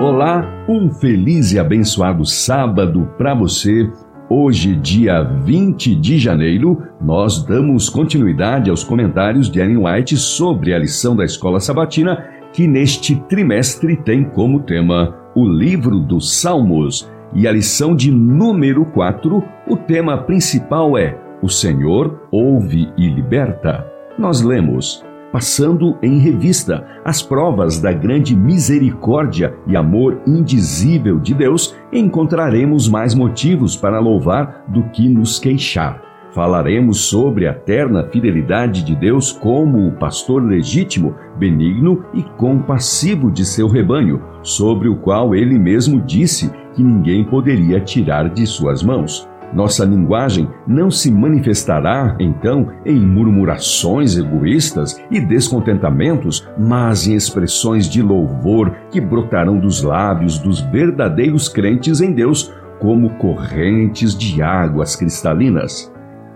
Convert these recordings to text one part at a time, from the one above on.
Olá, um feliz e abençoado sábado para você. Hoje, dia 20 de janeiro, nós damos continuidade aos comentários de Ellen White sobre a lição da escola sabatina, que neste trimestre tem como tema o livro dos Salmos. E a lição de número 4, o tema principal é: O Senhor ouve e liberta. Nós lemos: passando em revista as provas da grande misericórdia e amor indizível de Deus, encontraremos mais motivos para louvar do que nos queixar. Falaremos sobre a eterna fidelidade de Deus como o pastor legítimo, benigno e compassivo de seu rebanho, sobre o qual ele mesmo disse que ninguém poderia tirar de suas mãos. Nossa linguagem não se manifestará, então, em murmurações egoístas e descontentamentos, mas em expressões de louvor que brotarão dos lábios dos verdadeiros crentes em Deus, como correntes de águas cristalinas.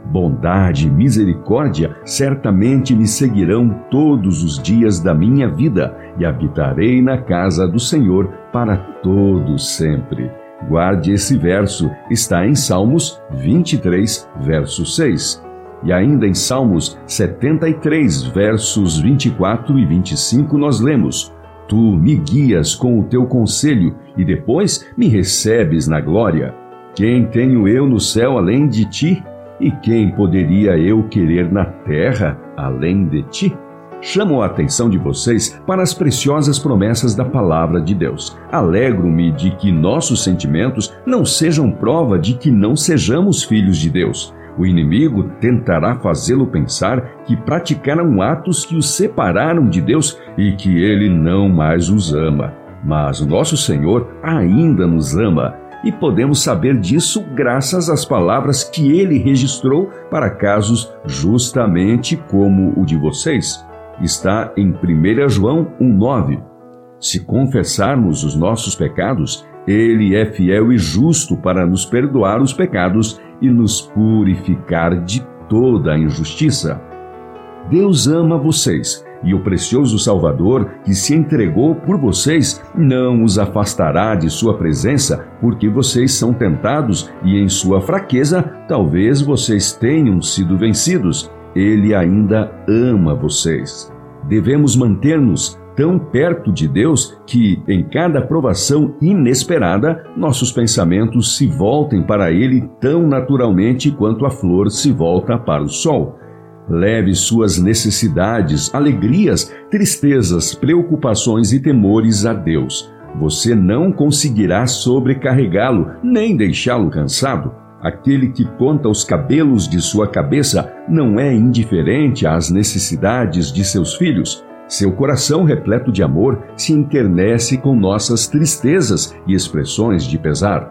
Bondade e misericórdia certamente me seguirão todos os dias da minha vida e habitarei na casa do Senhor para todos sempre. Guarde esse verso, está em Salmos 23, verso 6. E ainda em Salmos 73, versos 24 e 25, nós lemos: Tu me guias com o teu conselho e depois me recebes na glória. Quem tenho eu no céu além de ti? E quem poderia eu querer na terra além de ti? Chamo a atenção de vocês para as preciosas promessas da palavra de Deus. Alegro-me de que nossos sentimentos não sejam prova de que não sejamos filhos de Deus. O inimigo tentará fazê-lo pensar que praticaram atos que os separaram de Deus e que ele não mais os ama. Mas nosso Senhor ainda nos ama e podemos saber disso graças às palavras que ele registrou para casos justamente como o de vocês está em 1 João 1,9. Se confessarmos os nossos pecados, Ele é fiel e justo para nos perdoar os pecados e nos purificar de toda a injustiça. Deus ama vocês e o precioso Salvador que se entregou por vocês não os afastará de sua presença, porque vocês são tentados e em sua fraqueza talvez vocês tenham sido vencidos. Ele ainda ama vocês. Devemos manter-nos tão perto de Deus que, em cada provação inesperada, nossos pensamentos se voltem para Ele tão naturalmente quanto a flor se volta para o sol. Leve suas necessidades, alegrias, tristezas, preocupações e temores a Deus. Você não conseguirá sobrecarregá-lo nem deixá-lo cansado. Aquele que conta os cabelos de sua cabeça não é indiferente às necessidades de seus filhos. Seu coração repleto de amor se internece com nossas tristezas e expressões de pesar.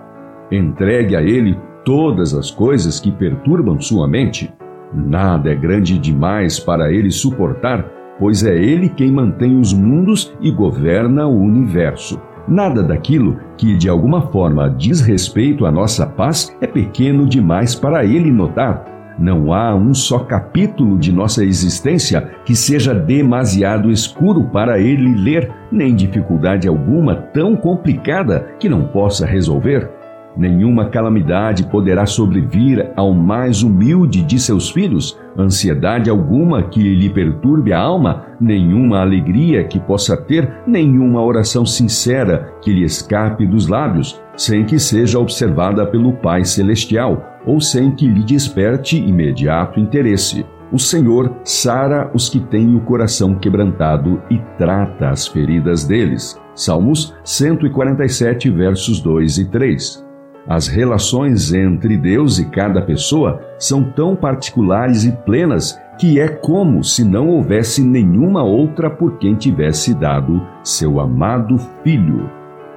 Entregue a ele todas as coisas que perturbam sua mente. Nada é grande demais para ele suportar, pois é ele quem mantém os mundos e governa o universo. Nada daquilo que de alguma forma diz respeito à nossa paz é pequeno demais para ele notar. Não há um só capítulo de nossa existência que seja demasiado escuro para ele ler, nem dificuldade alguma tão complicada que não possa resolver. Nenhuma calamidade poderá sobrevir ao mais humilde de seus filhos, ansiedade alguma que lhe perturbe a alma, nenhuma alegria que possa ter, nenhuma oração sincera que lhe escape dos lábios, sem que seja observada pelo Pai Celestial ou sem que lhe desperte imediato interesse. O Senhor sara os que têm o coração quebrantado e trata as feridas deles. Salmos 147, versos 2 e 3. As relações entre Deus e cada pessoa são tão particulares e plenas que é como se não houvesse nenhuma outra por quem tivesse dado seu amado Filho.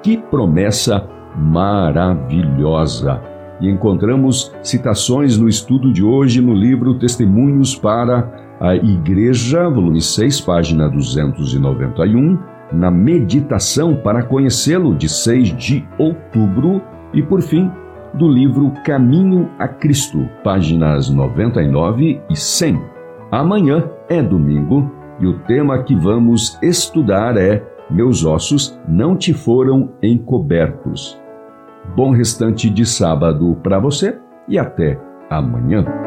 Que promessa maravilhosa! E encontramos citações no estudo de hoje no livro Testemunhos para a Igreja, volume 6, página 291, na Meditação para Conhecê-lo, de 6 de outubro e por fim, do livro Caminho a Cristo, páginas 99 e 100. Amanhã é domingo e o tema que vamos estudar é meus ossos não te foram encobertos. Bom restante de sábado para você e até amanhã.